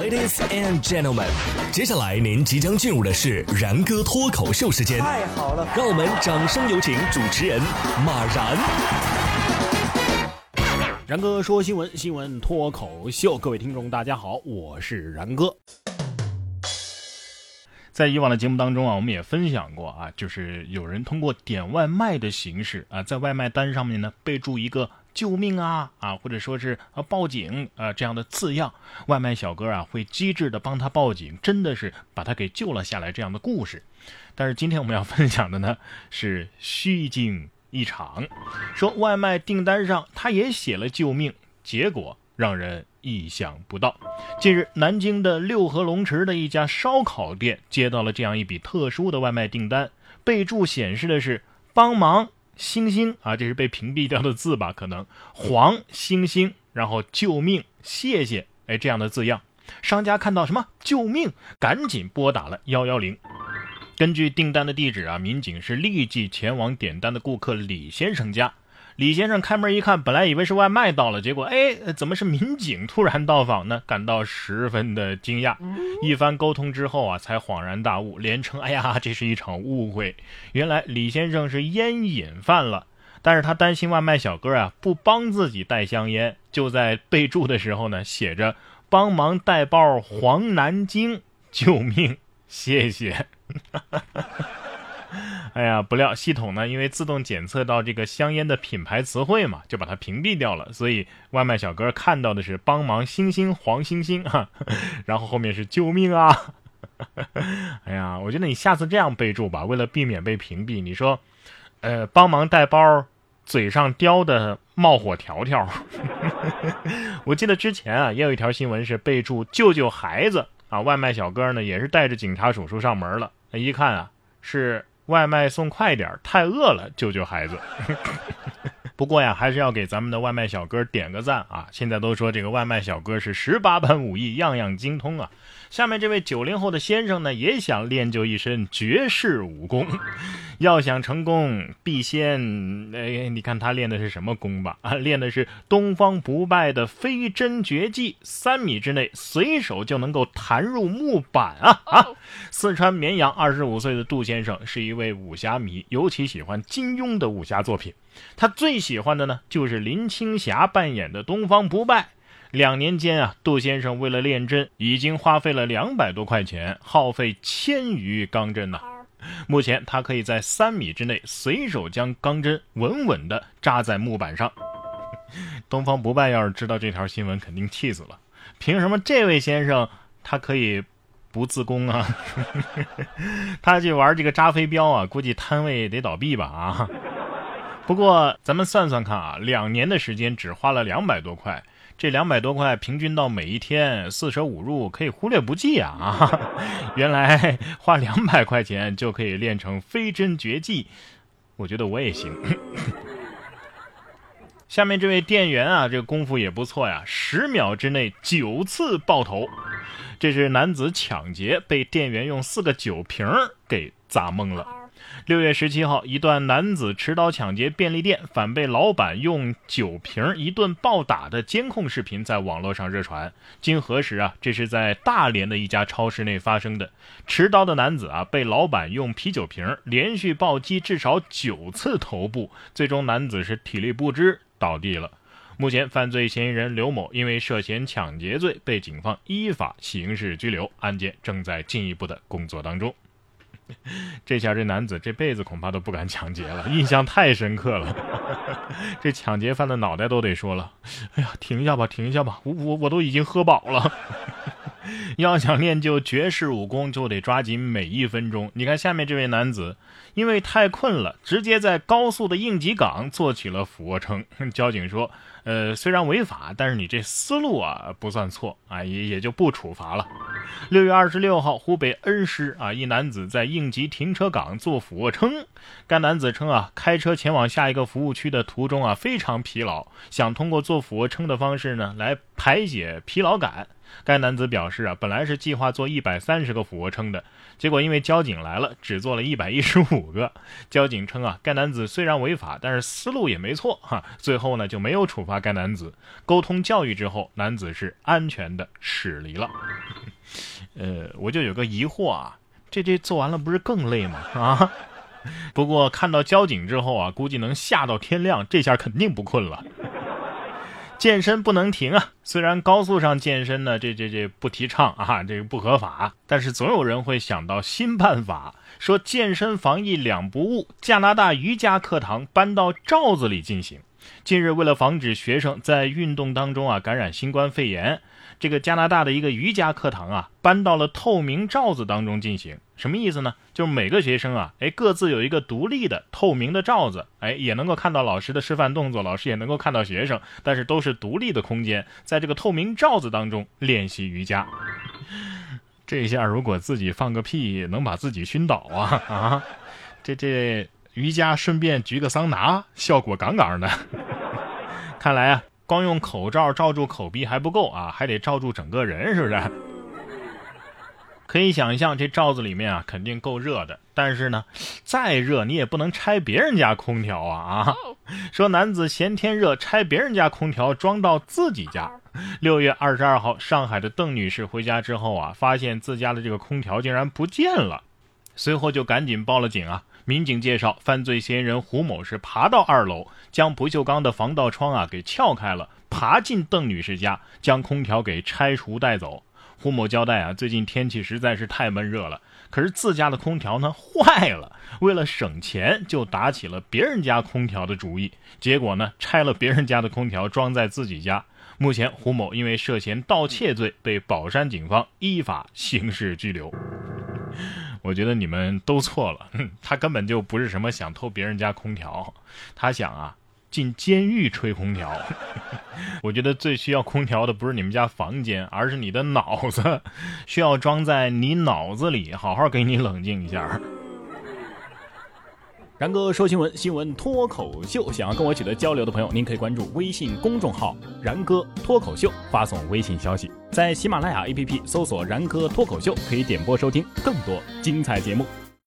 Ladies and gentlemen，接下来您即将进入的是然哥脱口秀时间。太好了，让我们掌声有请主持人马然。然哥说新闻，新闻脱口秀，各位听众大家好，我是然哥。在以往的节目当中啊，我们也分享过啊，就是有人通过点外卖的形式啊，在外卖单上面呢备注一个。救命啊啊，或者说是啊报警啊这样的字样，外卖小哥啊会机智的帮他报警，真的是把他给救了下来这样的故事。但是今天我们要分享的呢 是虚惊一场，说外卖订单上他也写了救命，结果让人意想不到。近日，南京的六合龙池的一家烧烤店接到了这样一笔特殊的外卖订单，备注显示的是帮忙。星星啊，这是被屏蔽掉的字吧？可能黄星星，然后救命，谢谢，哎，这样的字样。商家看到什么救命，赶紧拨打了幺幺零。根据订单的地址啊，民警是立即前往点单的顾客李先生家。李先生开门一看，本来以为是外卖到了，结果哎，怎么是民警突然到访呢？感到十分的惊讶。一番沟通之后啊，才恍然大悟，连称：“哎呀，这是一场误会。原来李先生是烟瘾犯了，但是他担心外卖小哥啊不帮自己带香烟，就在备注的时候呢写着帮忙带包黄南京，救命，谢谢。” 哎呀，不料系统呢，因为自动检测到这个香烟的品牌词汇嘛，就把它屏蔽掉了。所以外卖小哥看到的是帮忙星星黄星星哈，然后后面是救命啊！哎呀，我觉得你下次这样备注吧，为了避免被屏蔽，你说，呃，帮忙带包嘴上叼的冒火条条。我记得之前啊，也有一条新闻是备注救救孩子啊，外卖小哥呢也是带着警察叔叔上门了，一看啊是。外卖送快点，太饿了，救救孩子。不过呀，还是要给咱们的外卖小哥点个赞啊！现在都说这个外卖小哥是十八般武艺，样样精通啊。下面这位九零后的先生呢，也想练就一身绝世武功。要想成功，必先……哎，你看他练的是什么功吧？啊，练的是东方不败的飞针绝技，三米之内随手就能够弹入木板啊啊！四川绵阳二十五岁的杜先生是一位武侠迷，尤其喜欢金庸的武侠作品。他最喜欢的呢，就是林青霞扮演的东方不败。两年间啊，杜先生为了练针，已经花费了两百多块钱，耗费千余钢针呐。目前他可以在三米之内随手将钢针稳稳地扎在木板上。东方不败要是知道这条新闻，肯定气死了。凭什么这位先生他可以不自宫啊？他去玩这个扎飞镖啊，估计摊位得倒闭吧啊！不过咱们算算看啊，两年的时间只花了两百多块，这两百多块平均到每一天四舍五入可以忽略不计啊！啊，原来花两百块钱就可以练成飞针绝技，我觉得我也行。下面这位店员啊，这个功夫也不错呀，十秒之内九次爆头，这是男子抢劫被店员用四个酒瓶给砸懵了。六月十七号，一段男子持刀抢劫便利店，反被老板用酒瓶一顿暴打的监控视频在网络上热传。经核实啊，这是在大连的一家超市内发生的。持刀的男子啊，被老板用啤酒瓶连续暴击至少九次头部，最终男子是体力不支倒地了。目前，犯罪嫌疑人刘某因为涉嫌抢劫罪被警方依法刑事拘留，案件正在进一步的工作当中。这下这男子这辈子恐怕都不敢抢劫了，印象太深刻了。这抢劫犯的脑袋都得说了：“哎呀，停下吧，停下吧，我我我都已经喝饱了。” 要想练就绝世武功，就得抓紧每一分钟。你看下面这位男子，因为太困了，直接在高速的应急岗做起了俯卧撑。交警说。呃，虽然违法，但是你这思路啊不算错啊，也也就不处罚了。六月二十六号，湖北恩施啊，一男子在应急停车岗做俯卧撑。该男子称啊，开车前往下一个服务区的途中啊，非常疲劳，想通过做俯卧撑的方式呢来排解疲劳感。该男子表示啊，本来是计划做一百三十个俯卧撑的，结果因为交警来了，只做了一百一十五个。交警称啊，该男子虽然违法，但是思路也没错哈。最后呢，就没有处罚该男子。沟通教育之后，男子是安全的驶离了。呃，我就有个疑惑啊，这这做完了不是更累吗？啊？不过看到交警之后啊，估计能吓到天亮，这下肯定不困了。健身不能停啊！虽然高速上健身呢，这这这不提倡啊，这个不合法，但是总有人会想到新办法，说健身防疫两不误，加拿大瑜伽课堂搬到罩子里进行。近日，为了防止学生在运动当中啊感染新冠肺炎。这个加拿大的一个瑜伽课堂啊，搬到了透明罩子当中进行，什么意思呢？就是每个学生啊，哎，各自有一个独立的透明的罩子，哎，也能够看到老师的示范动作，老师也能够看到学生，但是都是独立的空间，在这个透明罩子当中练习瑜伽。这下如果自己放个屁，能把自己熏倒啊啊！这这瑜伽顺便举个桑拿，效果杠杠的。看来啊。光用口罩罩住口鼻还不够啊，还得罩住整个人，是不是？可以想象这罩子里面啊，肯定够热的。但是呢，再热你也不能拆别人家空调啊啊！说男子嫌天热，拆别人家空调装到自己家。六月二十二号，上海的邓女士回家之后啊，发现自家的这个空调竟然不见了，随后就赶紧报了警啊。民警介绍，犯罪嫌疑人胡某是爬到二楼，将不锈钢的防盗窗啊给撬开了，爬进邓女士家，将空调给拆除带走。胡某交代啊，最近天气实在是太闷热了，可是自家的空调呢坏了，为了省钱，就打起了别人家空调的主意，结果呢拆了别人家的空调装在自己家。目前胡某因为涉嫌盗窃罪被宝山警方依法刑事拘留。我觉得你们都错了，他根本就不是什么想偷别人家空调，他想啊进监狱吹空调。我觉得最需要空调的不是你们家房间，而是你的脑子，需要装在你脑子里，好好给你冷静一下。然哥说新闻，新闻脱口秀。想要跟我取得交流的朋友，您可以关注微信公众号“然哥脱口秀”，发送微信消息，在喜马拉雅 APP 搜索“然哥脱口秀”，可以点播收听更多精彩节目。